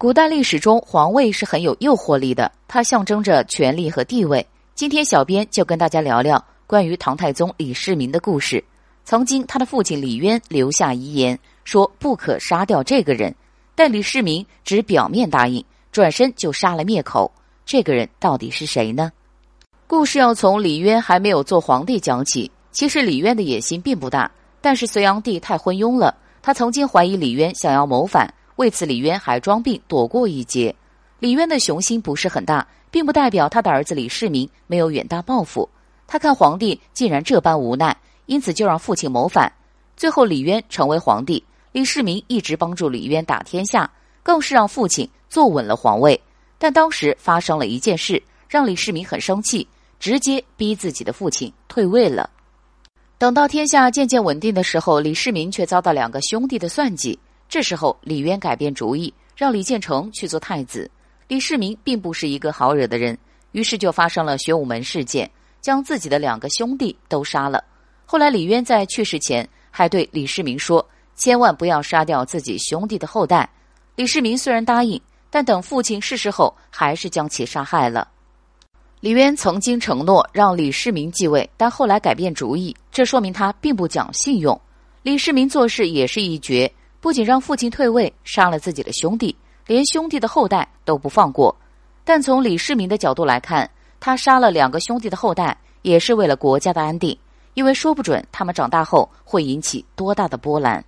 古代历史中，皇位是很有诱惑力的，它象征着权力和地位。今天，小编就跟大家聊聊关于唐太宗李世民的故事。曾经，他的父亲李渊留下遗言，说不可杀掉这个人，但李世民只表面答应，转身就杀了灭口。这个人到底是谁呢？故事要从李渊还没有做皇帝讲起。其实，李渊的野心并不大，但是隋炀帝太昏庸了，他曾经怀疑李渊想要谋反。为此，李渊还装病躲过一劫。李渊的雄心不是很大，并不代表他的儿子李世民没有远大抱负。他看皇帝竟然这般无奈，因此就让父亲谋反。最后，李渊成为皇帝，李世民一直帮助李渊打天下，更是让父亲坐稳了皇位。但当时发生了一件事，让李世民很生气，直接逼自己的父亲退位了。等到天下渐渐稳定的时候，李世民却遭到两个兄弟的算计。这时候，李渊改变主意，让李建成去做太子。李世民并不是一个好惹的人，于是就发生了玄武门事件，将自己的两个兄弟都杀了。后来，李渊在去世前还对李世民说：“千万不要杀掉自己兄弟的后代。”李世民虽然答应，但等父亲逝世后，还是将其杀害了。李渊曾经承诺让李世民继位，但后来改变主意，这说明他并不讲信用。李世民做事也是一绝。不仅让父亲退位，杀了自己的兄弟，连兄弟的后代都不放过。但从李世民的角度来看，他杀了两个兄弟的后代，也是为了国家的安定，因为说不准他们长大后会引起多大的波澜。